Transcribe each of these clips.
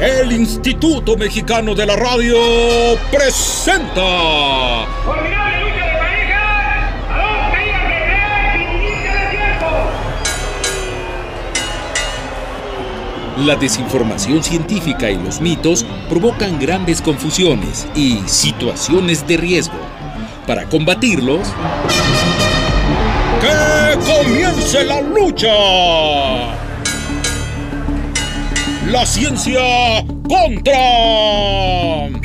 el Instituto Mexicano de la Radio presenta. La desinformación científica y los mitos provocan grandes confusiones y situaciones de riesgo. Para combatirlos, ¡que comience la lucha! La ciencia contra.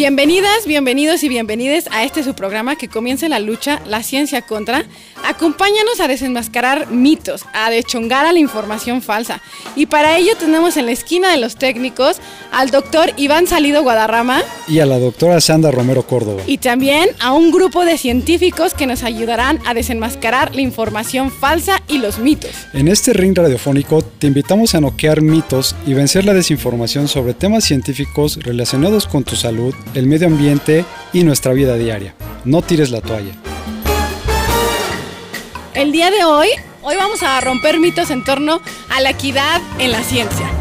Bienvenidas, bienvenidos y bienvenides a este su programa que comienza la lucha, la ciencia contra. Acompáñanos a desenmascarar mitos, a dechongar a la información falsa. Y para ello tenemos en la esquina de los técnicos al doctor Iván Salido Guadarrama y a la doctora Sandra Romero Córdoba. y también a un grupo de científicos que nos ayudarán a desenmascarar la información falsa y los mitos. En este ring radiofónico te invitamos a noquear mitos y vencer la desinformación sobre temas científicos relacionados con tu salud, el medio ambiente y nuestra vida diaria. No tires la toalla. El día de hoy, hoy vamos a romper mitos en torno a la equidad en la ciencia.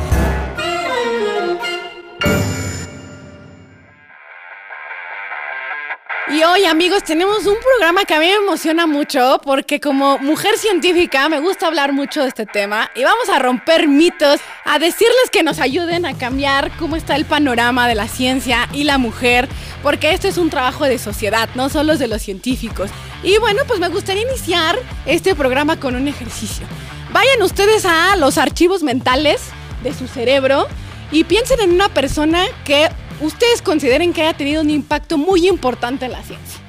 Y hoy amigos tenemos un programa que a mí me emociona mucho porque como mujer científica me gusta hablar mucho de este tema y vamos a romper mitos, a decirles que nos ayuden a cambiar cómo está el panorama de la ciencia y la mujer, porque esto es un trabajo de sociedad, no solo es de los científicos. Y bueno, pues me gustaría iniciar este programa con un ejercicio. Vayan ustedes a los archivos mentales de su cerebro y piensen en una persona que ustedes consideren que haya tenido un impacto muy importante en la ciencia.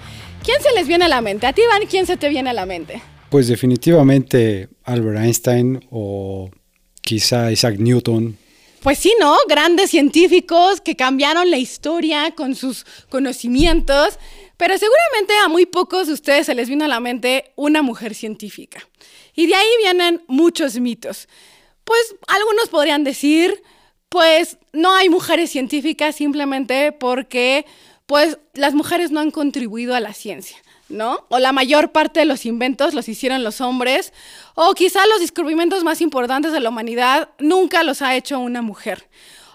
¿Quién se les viene a la mente? A ti, Iván, ¿quién se te viene a la mente? Pues definitivamente Albert Einstein o quizá Isaac Newton. Pues sí, ¿no? Grandes científicos que cambiaron la historia con sus conocimientos, pero seguramente a muy pocos de ustedes se les vino a la mente una mujer científica. Y de ahí vienen muchos mitos. Pues algunos podrían decir, pues no hay mujeres científicas simplemente porque pues las mujeres no han contribuido a la ciencia. ¿No? O la mayor parte de los inventos los hicieron los hombres, o quizá los descubrimientos más importantes de la humanidad nunca los ha hecho una mujer.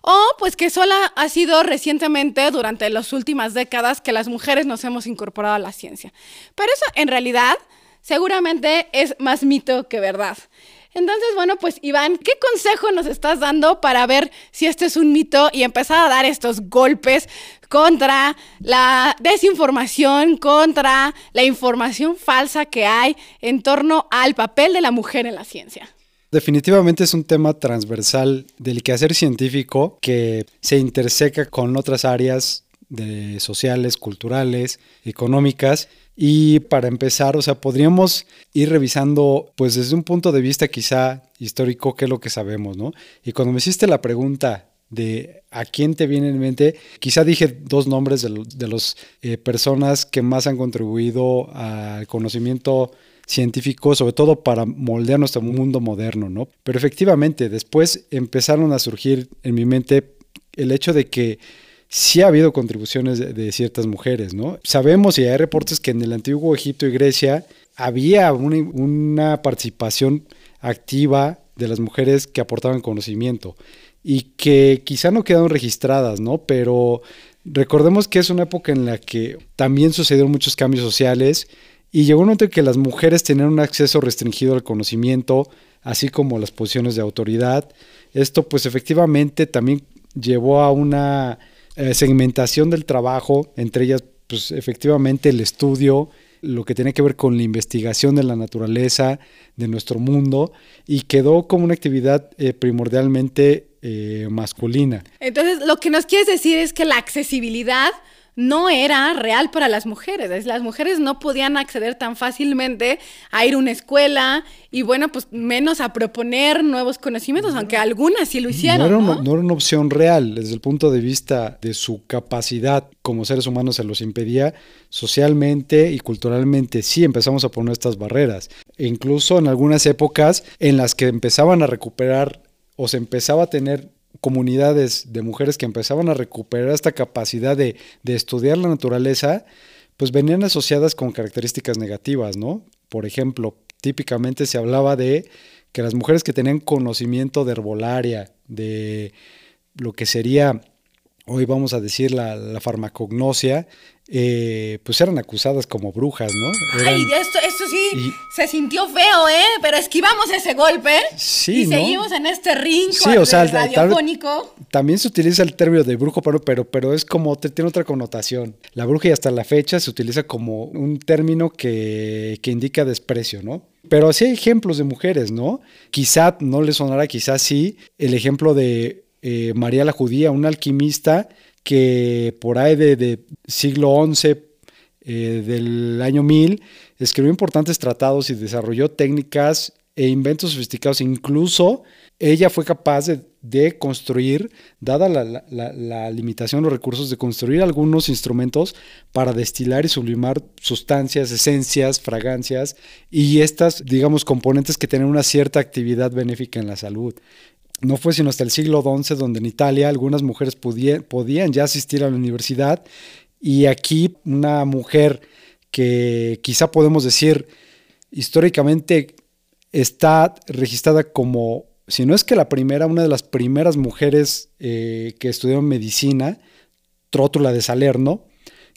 O pues que solo ha sido recientemente, durante las últimas décadas, que las mujeres nos hemos incorporado a la ciencia. Pero eso en realidad seguramente es más mito que verdad. Entonces, bueno, pues Iván, ¿qué consejo nos estás dando para ver si este es un mito y empezar a dar estos golpes contra la desinformación, contra la información falsa que hay en torno al papel de la mujer en la ciencia? Definitivamente es un tema transversal del quehacer científico que se interseca con otras áreas de sociales, culturales, económicas. Y para empezar, o sea, podríamos ir revisando, pues desde un punto de vista quizá histórico, qué es lo que sabemos, ¿no? Y cuando me hiciste la pregunta de a quién te viene en mente, quizá dije dos nombres de, de los, eh, personas que más han contribuido al conocimiento científico, sobre todo para moldear nuestro mundo moderno, ¿no? Pero efectivamente, después empezaron a surgir en mi mente el hecho de que sí ha habido contribuciones de, ciertas mujeres, ¿no? Sabemos y hay reportes que en el antiguo Egipto y Grecia había una, una participación activa de las mujeres que aportaban conocimiento y que quizá no quedaron registradas, ¿no? Pero recordemos que es una época en la que también sucedieron muchos cambios sociales y llegó un momento en que las mujeres tenían un acceso restringido al conocimiento, así como las posiciones de autoridad. Esto pues efectivamente también llevó a una eh, segmentación del trabajo, entre ellas, pues efectivamente el estudio, lo que tiene que ver con la investigación de la naturaleza, de nuestro mundo, y quedó como una actividad eh, primordialmente eh, masculina. Entonces, lo que nos quieres decir es que la accesibilidad no era real para las mujeres. Las mujeres no podían acceder tan fácilmente a ir a una escuela y bueno, pues menos a proponer nuevos conocimientos, aunque algunas sí lo hicieron. No era, ¿no? Una, no era una opción real desde el punto de vista de su capacidad como seres humanos se los impedía. Socialmente y culturalmente sí empezamos a poner estas barreras. E incluso en algunas épocas en las que empezaban a recuperar o se empezaba a tener comunidades de mujeres que empezaban a recuperar esta capacidad de, de, estudiar la naturaleza, pues venían asociadas con características negativas, ¿no? Por ejemplo, típicamente se hablaba de que las mujeres que tenían conocimiento de herbolaria, de lo que sería, hoy vamos a decir, la, la farmacognosia, eh, pues eran acusadas como brujas, ¿no? Eran- Ay, esto, esto sí y- se sintió feo, ¿eh? Pero esquivamos ese golpe. Sí, Y ¿no? seguimos en este ring Sí, o sea, tal- radiofónico. También se utiliza el término de brujo, pero, pero, pero es como, tiene otra connotación. La bruja y hasta la fecha se utiliza como un término que, que indica desprecio, ¿no? Pero sí hay ejemplos de mujeres, ¿no? Quizá no le sonará, quizá sí, el ejemplo de eh, María la Judía, una alquimista que por ahí de, siglo XI eh, del año 1000, escribió importantes tratados y desarrolló técnicas e inventos sofisticados. Incluso ella fue capaz de, construir, dada la limitación de los recursos, de construir algunos instrumentos para destilar y sublimar sustancias, esencias, fragancias y estas, digamos, componentes que tienen una cierta actividad benéfica en la salud. No fue sino hasta el siglo XI donde en Italia algunas mujeres podía- podían ya asistir a la universidad. Y aquí una mujer que quizá podemos decir históricamente está registrada como, si no es que la primera, una de las primeras mujeres eh, que estudiaron medicina, Trótula de Salerno,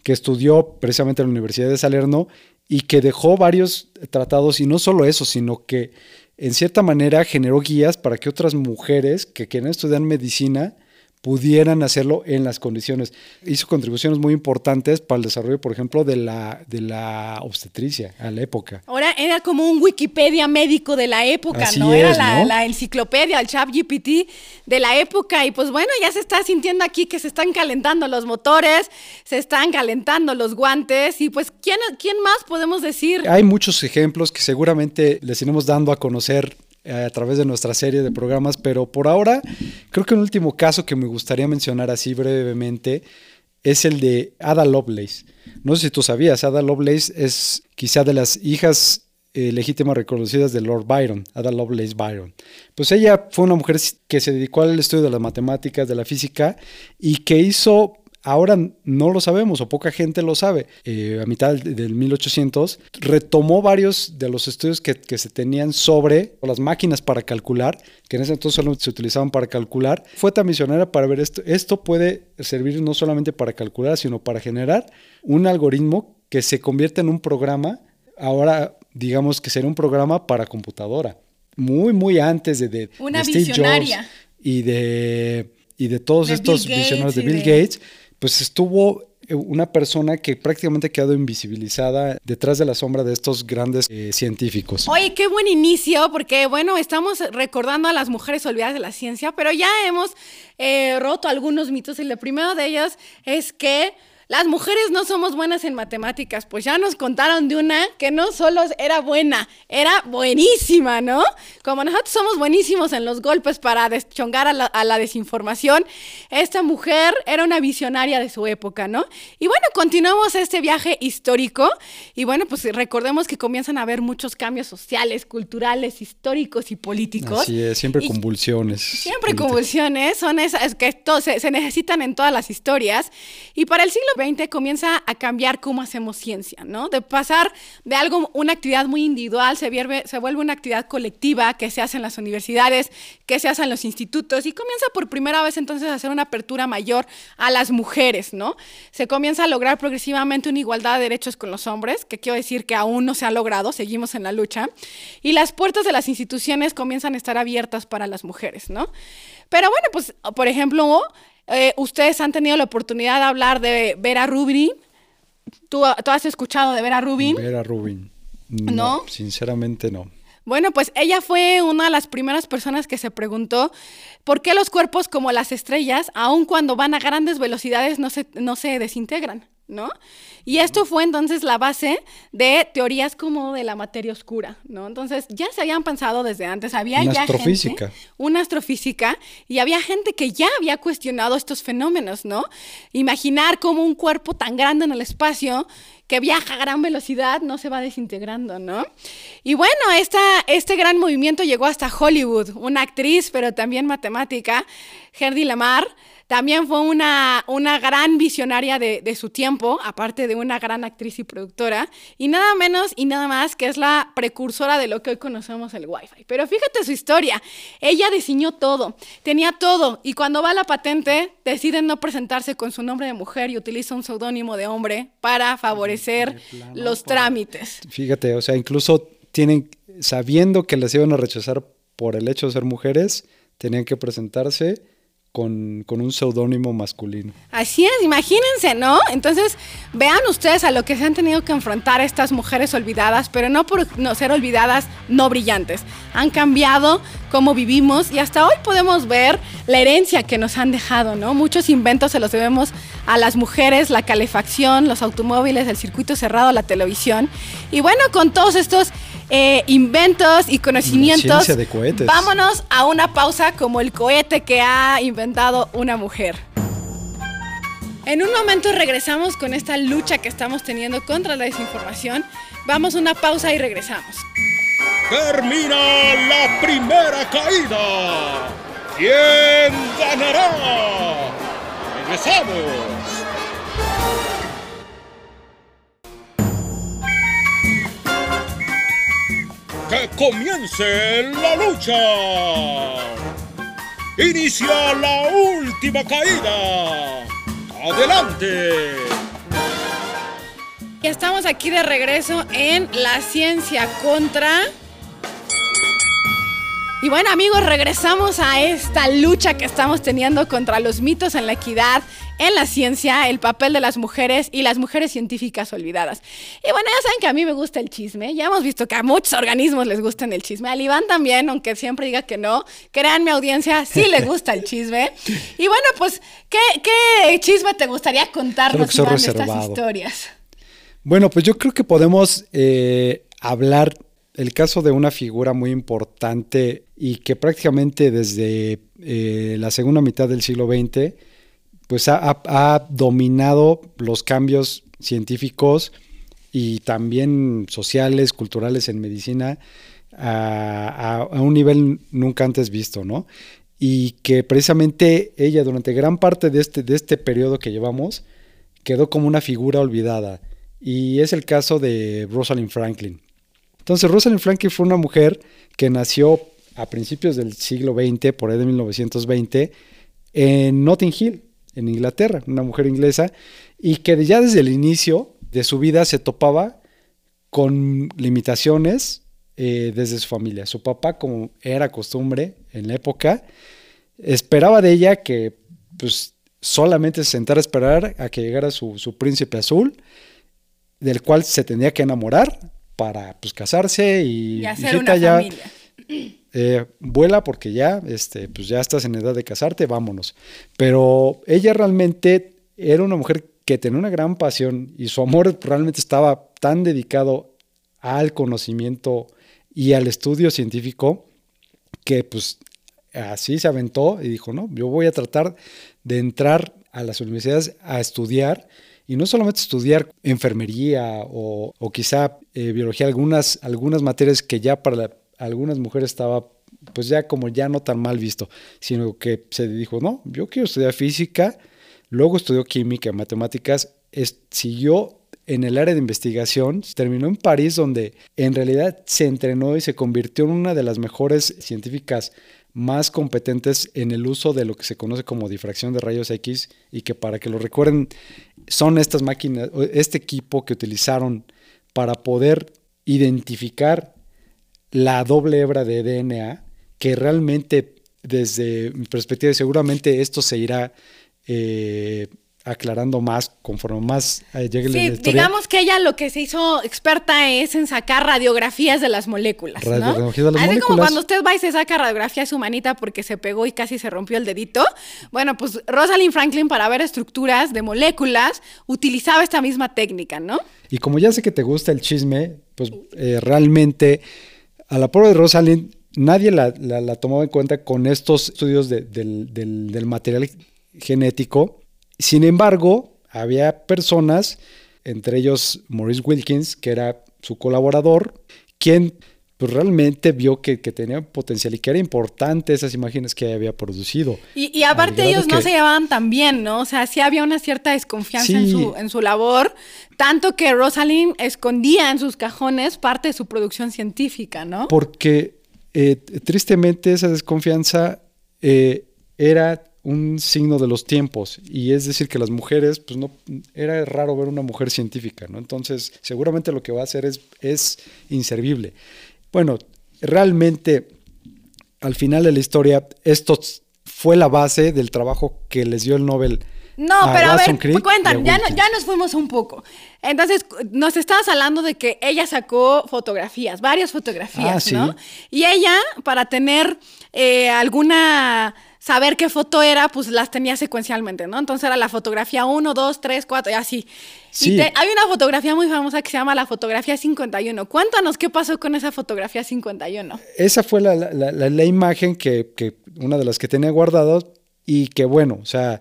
que estudió precisamente en la Universidad de Salerno y que dejó varios tratados, y no solo eso, sino que en cierta manera generó guías para que otras mujeres que quieren estudiar medicina pudieran hacerlo en las condiciones. Hizo contribuciones muy importantes para el desarrollo, por ejemplo, de la, de la obstetricia a la época. Ahora era como un Wikipedia médico de la época, Así ¿no? Era es, la, ¿no? la enciclopedia, el chat GPT de la época. Y pues bueno, ya se está sintiendo aquí que se están calentando los motores, se están calentando los guantes. Y pues, ¿quién, quién más podemos decir? Hay muchos ejemplos que seguramente les iremos dando a conocer eh, a través de nuestra serie de programas, pero por ahora creo que un último caso que me gustaría mencionar así brevemente es el de Ada Lovelace. No sé si tú sabías, Ada Lovelace es quizá de las hijas eh, legítimas reconocidas de Lord Byron, Ada Lovelace Byron. Pues ella fue una mujer que se dedicó al estudio de las matemáticas, de la física y que hizo Ahora no lo sabemos o poca gente lo sabe. Eh, a mitad del, del 1800 retomó varios de los estudios que, que, se tenían sobre las máquinas para calcular, que en ese entonces solo se utilizaban para calcular. Fue tan misionera para ver esto. Esto puede servir no solamente para calcular, sino para generar un algoritmo que se convierte en un programa. Ahora digamos que será un programa para computadora. Muy, muy antes de, de, Una de Steve visionaria. Jobs y de, y de todos De estos Bill Gates visionarios de Bill Gates pues estuvo eh, una persona que prácticamente ha quedado invisibilizada detrás de la sombra de estos grandes eh, científicos. Oye, qué buen inicio, porque bueno, estamos recordando a las mujeres olvidadas de la ciencia, pero ya hemos eh, roto algunos mitos y el primero de ellos es que las mujeres no somos buenas en matemáticas, pues ya nos contaron de una que no solo era buena, era buenísima, ¿no? Como nosotros somos buenísimos en los golpes para deschongar a la, a la desinformación, esta mujer era una visionaria de su época, ¿no? Y bueno, continuamos este viaje histórico y bueno, pues recordemos que comienzan a haber muchos cambios sociales, culturales, históricos y políticos. Así es, siempre convulsiones. Siempre políticas. convulsiones, son esas que to- se, se necesitan en todas las historias. Y para el siglo XX comienza a cambiar cómo hacemos ciencia, ¿no? De pasar de algo, una actividad muy individual, se vuelve, se vuelve una actividad colectiva que se hace en las universidades, que se hace en los institutos y comienza por primera vez entonces a hacer una apertura mayor a las mujeres, ¿no? Se comienza a lograr progresivamente una igualdad de derechos con los hombres, que quiero decir que aún no se ha logrado, seguimos en la lucha, y las puertas de las instituciones comienzan a estar abiertas para las mujeres, ¿no? Pero bueno, pues, por ejemplo, eh, ustedes han tenido la oportunidad de hablar de Vera Rubin. ¿Tú, tú has escuchado de Vera Rubin? Vera Rubin. ¿No? No, sinceramente no. Bueno, pues ella fue una de las primeras personas que se preguntó por qué los cuerpos como las estrellas, aun cuando van a grandes velocidades, no se, no se desintegran, ¿no? Y esto fue entonces la base de teorías como de la materia oscura, ¿no? Entonces ya se habían pensado desde antes, había Una ya astrofísica. gente, una astrofísica, y había gente que ya había cuestionado estos fenómenos, ¿no? Imaginar cómo un cuerpo tan grande en el espacio que viaja a gran velocidad no se va desintegrando, ¿no? Y bueno, esta, este gran movimiento llegó hasta Hollywood. Una actriz, pero también matemática, Gerdy Lamar, También fue una, una gran visionaria de, de su tiempo, aparte de una gran actriz y productora. Y nada menos y nada más que es la precursora de lo que hoy conocemos el Wi-Fi. Pero fíjate su historia. Ella diseñó todo, tenía todo. Y cuando va a la patente, decide no presentarse con su nombre de mujer y utiliza un seudónimo de hombre para favorecer los trámites. Fíjate, o sea, incluso tienen, sabiendo que les iban a rechazar por el hecho de ser mujeres, tenían que presentarse con, un seudónimo masculino. Así es, imagínense, ¿no? Entonces, vean ustedes a lo que se han tenido que enfrentar estas mujeres olvidadas, pero no por no ser olvidadas, no brillantes. Han cambiado cómo vivimos y hasta hoy podemos ver la herencia que nos han dejado, ¿no? Muchos inventos se los debemos a las mujeres, la calefacción, los automóviles, el circuito cerrado, la televisión. Y bueno, con todos estos eh, inventos y conocimientos, ciencia de cohetes. vámonos a una pausa como el cohete que ha inventado una mujer. En un momento regresamos con esta lucha que estamos teniendo contra la desinformación. Vamos a una pausa y regresamos. Termina la primera caída. ¿Quién ganará? Regresamos. Comience la lucha. Inicia la última caída. Adelante. Y estamos aquí de regreso en La Ciencia contra... Y bueno amigos, regresamos a esta lucha que estamos teniendo contra los mitos en la equidad, en la ciencia, el papel de las mujeres y las mujeres científicas olvidadas. Y bueno, ya saben que a mí me gusta el chisme, ya hemos visto que a muchos organismos les gusta el chisme, al Iván también, aunque siempre diga que no, créanme audiencia, sí le gusta el chisme. Y bueno, pues, ¿qué, qué chisme te gustaría contarnos Iván, de estas historias? Bueno, pues yo creo que podemos eh, hablar el caso de una figura muy importante y que prácticamente desde eh, la segunda mitad del siglo XX pues ha, dominado los cambios científicos y también sociales, culturales en medicina a un nivel nunca antes visto, ¿no? Y que precisamente ella durante gran parte de este, de este periodo que llevamos quedó como una figura olvidada. Y es el caso de Rosalind Franklin. Entonces, Rosalind Franklin fue una mujer que nació a principios del siglo XX, por ahí de 1920, en Notting Hill, en Inglaterra, una mujer inglesa, y que ya desde el inicio de su vida se topaba con limitaciones eh, desde su familia. Su papá, como era costumbre en la época, esperaba de ella que pues, solamente se sentara a esperar a que llegara su, su príncipe azul, del cual se tenía que enamorar para pues, casarse y, Y hacer una ya, familia. Eh, vuela porque ya, este, pues ya estás en edad de casarte, vámonos. Pero ella realmente era una mujer que tenía una gran pasión y su amor realmente estaba tan dedicado al conocimiento y al estudio científico que pues así se aventó y dijo, no, yo voy a tratar de entrar a las universidades a estudiar y no solamente estudiar enfermería o, o quizá eh, biología, algunas, algunas materias que ya para la- algunas mujeres estaba pues ya como ya no tan mal visto, sino que se dijo, no, yo quiero estudiar física, luego estudió química, matemáticas, siguió en el área de investigación, terminó en París donde en realidad se entrenó y se convirtió en una de las mejores científicas más competentes en el uso de lo que se conoce como difracción de rayos X y que para que lo recuerden son estas máquinas, este equipo que utilizaron para poder identificar la doble hebra de DNA, que realmente desde mi perspectiva seguramente esto se irá eh, aclarando más conforme más eh, llegue la Sí, historia. digamos que ella lo que se hizo experta es en sacar radiografías de las moléculas, ¿no? Radiografías de las Así como cuando usted va y se saca radiografía a su manita porque se pegó y casi se rompió el dedito. Bueno, pues Rosalind Franklin para ver estructuras de moléculas utilizaba esta misma técnica, ¿no? Y como ya sé que te gusta el chisme, pues eh, realmente a la de Rosalind nadie la, la- tomaba en cuenta con estos estudios de- del, del- del material genético. Sin embargo, había personas, entre ellos Maurice Wilkins, que era su colaborador, quien pues realmente vio que, que tenía potencial y que era importante esas imágenes que había producido. Y, y aparte ellos no se llevaban tan bien, ¿no? O sea, sí había una cierta desconfianza en, su, en su labor, tanto que Rosalind escondía en sus cajones parte de su producción científica, ¿no? Porque eh, tristemente esa desconfianza eh, era un signo de los tiempos y es decir que las mujeres, pues no, era raro ver una mujer científica, ¿no? Entonces seguramente lo que va a hacer es, es inservible. Bueno, realmente al final de la historia esto fue la base del trabajo que les dio el Nobel. No, a pero a ver, a cuentan, ya, no- ya nos fuimos un poco. Entonces, nos estabas hablando de que ella sacó fotografías, varias fotografías, Ah, sí. ¿no? Y ella, para tener eh, alguna, saber qué foto era, pues las tenía secuencialmente, ¿no? Entonces era la fotografía 1, 2, 3, 4 y así. Sí. Y te- hay una fotografía muy famosa que se llama la fotografía 51. Cuéntanos qué pasó con esa fotografía 51. Esa fue la, la- la- imagen que, que una de las que tenía guardado y que bueno, o sea,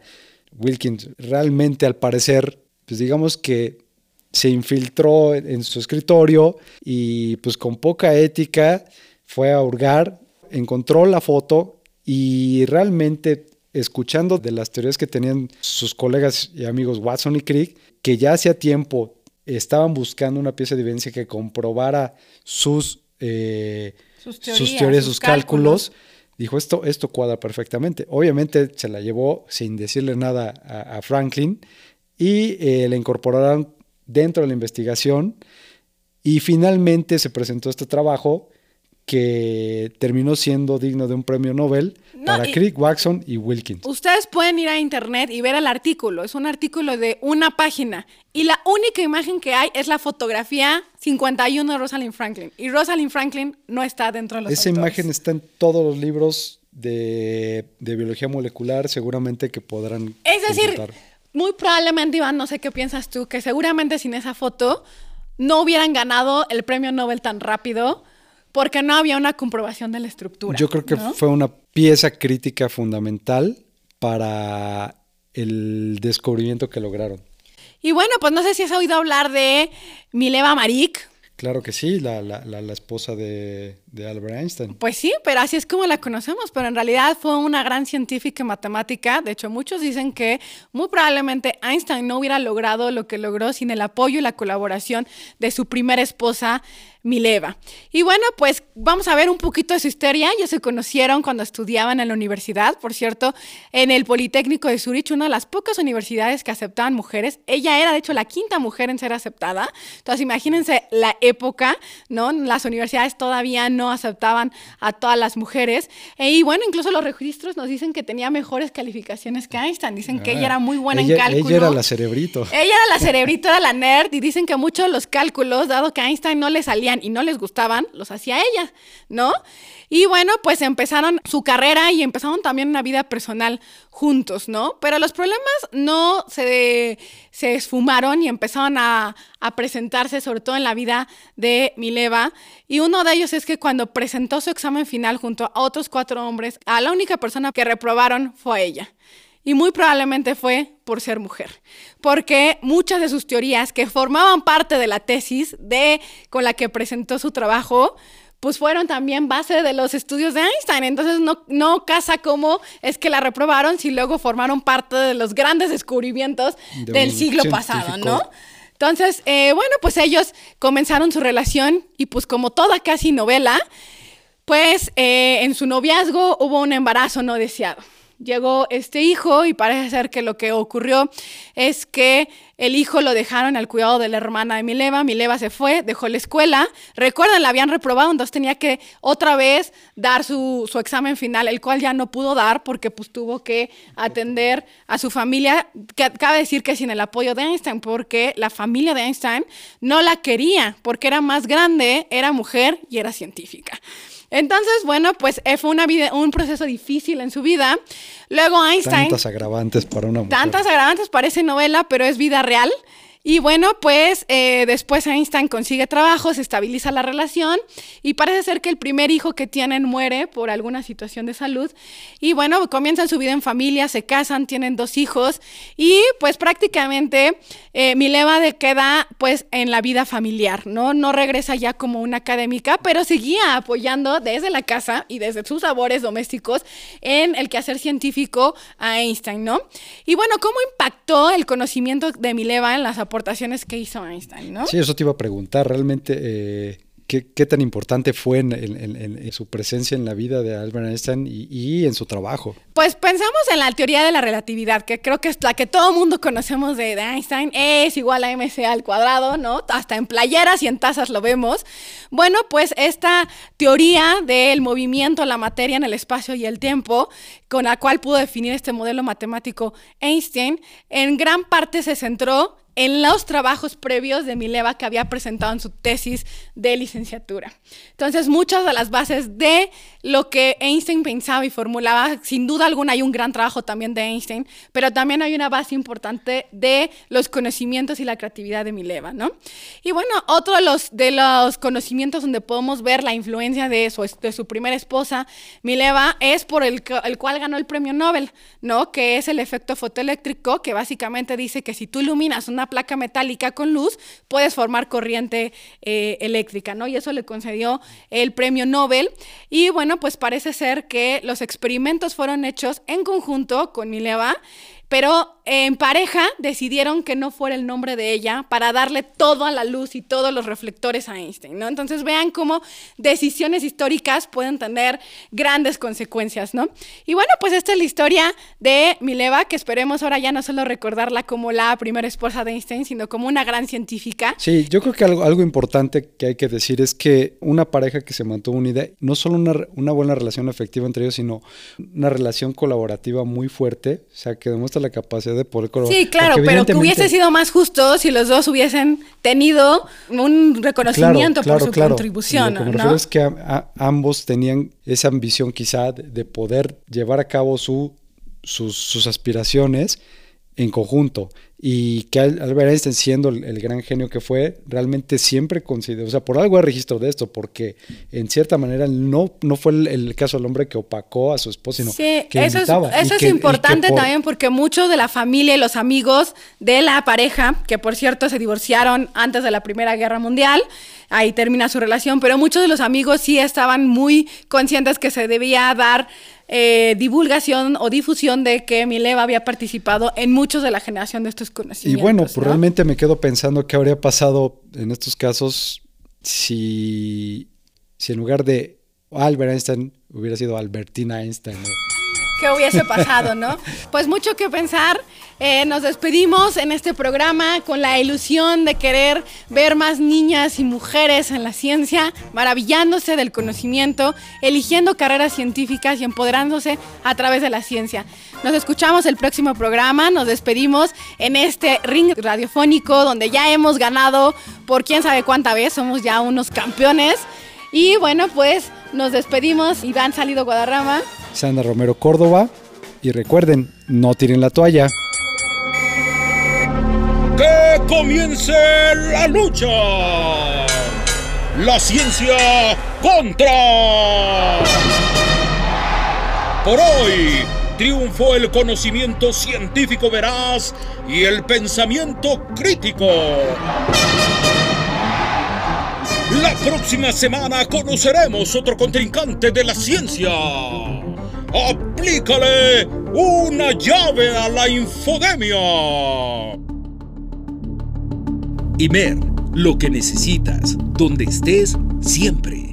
Wilkins realmente al parecer, pues digamos que se infiltró en, en su escritorio y pues con poca ética fue a hurgar, encontró la foto y realmente escuchando de las teorías que tenían sus colegas y amigos Watson y Crick, que ya hacía tiempo estaban buscando una pieza de evidencia que comprobara sus, eh, Sus sus teorías, teorías, sus sus, cálculos. cálculos. Dijo, esto, esto cuadra perfectamente. Obviamente se la llevó sin decirle nada a, a Franklin y eh, la incorporaron dentro de la investigación y finalmente se presentó este trabajo que terminó siendo digno de un premio Nobel No, para Crick, Watson y Wilkins. Ustedes pueden ir a internet y ver el artículo. Es un artículo de una página. Y la única imagen que hay es la fotografía 51 de Rosalind Franklin. Y Rosalind Franklin no está dentro de los Esa autores. imagen está en todos los libros de, de biología molecular, seguramente que podrán Es decir, consultar. muy probablemente, Iván, no sé qué piensas tú, que seguramente sin esa foto no hubieran ganado el premio Nobel tan rápido porque no había una comprobación de la estructura. Yo creo que ¿no? fue una pieza crítica fundamental para el descubrimiento que lograron. Y bueno, pues no sé si has oído hablar de Mileva Marik. Claro que sí, la, la- la- la esposa de, de Albert Einstein. Pues sí, pero así es como la conocemos, pero en realidad fue una gran científica y matemática. De hecho, muchos dicen que muy probablemente Einstein no hubiera logrado lo que logró sin el apoyo y la colaboración de su primera esposa, Mileva. Y bueno, pues vamos a ver un poquito de su historia. Ellos se conocieron cuando estudiaban en la universidad, por cierto, en el Politécnico de Zurich, una de las pocas universidades que aceptaban mujeres. Ella era, de hecho, la quinta mujer en ser aceptada. Entonces, imagínense la época, ¿no? Las universidades todavía no aceptaban a todas las mujeres. E, y bueno, incluso los registros nos dicen que tenía mejores calificaciones que Einstein. Dicen que ella era muy buena ella, en cálculo. Ella era la cerebrito. Ella era la cerebrito, era la nerd, y dicen que muchos de los cálculos, dado que a Einstein no le salían y no les gustaban, los hacía ella, ¿no? Y bueno, pues empezaron su carrera y empezaron también una vida personal juntos, ¿no? Pero los problemas no se, se esfumaron y empezaron a, a presentarse, sobre todo en la vida de Mileva. Y uno de ellos es que cuando presentó su examen final junto a otros cuatro hombres, a la única persona que reprobaron fue a ella. Y muy probablemente fue por ser mujer, porque muchas de sus teorías que formaban parte de la tesis de con la que presentó su trabajo, pues fueron también base de los estudios de Einstein. Entonces no, no casa cómo es que la reprobaron si luego formaron parte de los grandes descubrimientos De del siglo pasado. ¿no? Entonces, eh, bueno, pues ellos comenzaron su relación y pues como toda casi novela, pues eh, en su noviazgo hubo un embarazo no deseado. Llegó este hijo y parece ser que lo que ocurrió es que el hijo lo dejaron al cuidado de la hermana de Mileva. Mileva se fue, dejó la escuela. Recuerdan, la habían reprobado, entonces tenía que otra vez dar su, su examen final, el cual ya no pudo dar porque pues tuvo que atender a su familia. Que, cabe decir que sin el apoyo de Einstein, porque la familia de Einstein no la quería, porque era más grande, era mujer y era científica. Entonces, bueno, pues eh, fue una vida, un proceso difícil en su vida. Luego Einstein... Tantas agravantes para una mujer. Tantas agravantes parece novela, pero es vida real. Y bueno, pues eh, después Einstein consigue trabajo, se estabiliza la relación y parece ser que el primer hijo que tienen muere por alguna situación de salud. Y bueno, comienzan su vida en familia, se casan, tienen dos hijos y pues prácticamente eh, Mileva de queda pues en la vida familiar, ¿no? No regresa ya como una académica, pero seguía apoyando desde la casa y desde sus labores domésticos en el quehacer científico a Einstein, ¿no? Y bueno, ¿cómo impactó el conocimiento de Mileva en las aportaciones que hizo Einstein, ¿no? Sí, eso te iba a preguntar, realmente, eh, ¿qué, tan importante fue en, su presencia en la vida de Albert Einstein y, en su trabajo? Pues pensamos en la teoría de la relatividad, que creo que es la que todo mundo conocemos de, de Einstein, es igual a mc al cuadrado, ¿no? Hasta en playeras y en tazas lo vemos. Bueno, pues esta teoría del movimiento, la materia en el espacio y el tiempo, con la cual pudo definir este modelo matemático Einstein, en gran parte se centró en los trabajos previos de Mileva que había presentado en su tesis de licenciatura. Entonces, muchas de las bases de lo que Einstein pensaba y formulaba, sin duda alguna hay un gran trabajo también de Einstein, pero también hay una base importante de los conocimientos y la creatividad de Mileva, ¿no? Y bueno, otro de los, de los conocimientos donde podemos ver la influencia de su, de su primera esposa, Mileva, es por el, el cual ganó el premio Nobel, ¿no? Que es el efecto fotoeléctrico, que básicamente dice que si tú iluminas una placa metálica con luz, puedes formar corriente eh, eléctrica, ¿no? Y eso le concedió el premio Nobel. Y bueno, pues parece ser que los experimentos fueron hechos en conjunto con Mileva pero en pareja decidieron que no fuera el nombre de ella para darle toda la luz y todos los reflectores a Einstein, ¿no? Entonces vean cómo decisiones históricas pueden tener grandes consecuencias, ¿no? Y bueno, pues esta es la historia de Mileva, que esperemos ahora ya no solo recordarla como la primera esposa de Einstein, sino como una gran científica. Sí, yo creo que algo, algo importante que hay que decir es que una pareja que se mantuvo unida, no solo una, una buena relación afectiva entre ellos, sino una relación colaborativa muy fuerte, o sea, que demuestra la capacidad de poder colaborar. Sí, claro, pero que hubiese sido más justo si los dos hubiesen tenido un reconocimiento por su contribución. lo que me refiero es que ambos tenían esa ambición quizá de, poder llevar a cabo su, sus, sus aspiraciones en conjunto. Y que Albert Einstein siendo el, gran genio que fue, realmente siempre consideró, o sea, por algo hay registro de esto, porque en cierta manera no, no fue el, caso del hombre que opacó a su esposa, sino sí, que eso es, eso es importante también porque muchos de la familia y los amigos de la pareja, que por cierto se divorciaron antes de la Primera Guerra Mundial, ahí termina su relación, pero muchos de los amigos sí estaban muy conscientes que se debía dar eh, divulgación o difusión de que Mileva había participado en muchos de la generación de estos conocimientos. Y bueno, pues realmente me quedo pensando qué habría pasado en estos casos si, si en lugar de Albert Einstein hubiera sido Albertina Einstein. ¿Qué hubiese pasado, no? Pues mucho que pensar. Eh, nos despedimos en este programa con la ilusión de querer ver más niñas y mujeres en la ciencia, maravillándose del conocimiento, eligiendo carreras científicas y empoderándose a través de la ciencia. Nos escuchamos el próximo programa, nos despedimos en este ring radiofónico donde ya hemos ganado por quién sabe cuánta vez, somos ya unos campeones. Y bueno, pues nos despedimos. Iván Salido Guadarrama. Sandra Romero Córdoba. Y recuerden, no tiren la toalla. ¡Que comience la lucha! La ciencia contra. Por hoy triunfó el conocimiento científico veraz y el pensamiento crítico. La próxima semana conoceremos otro contrincante de la ciencia. Aplícale una llave a la infodemia. Imer, lo que necesitas, donde estés, siempre.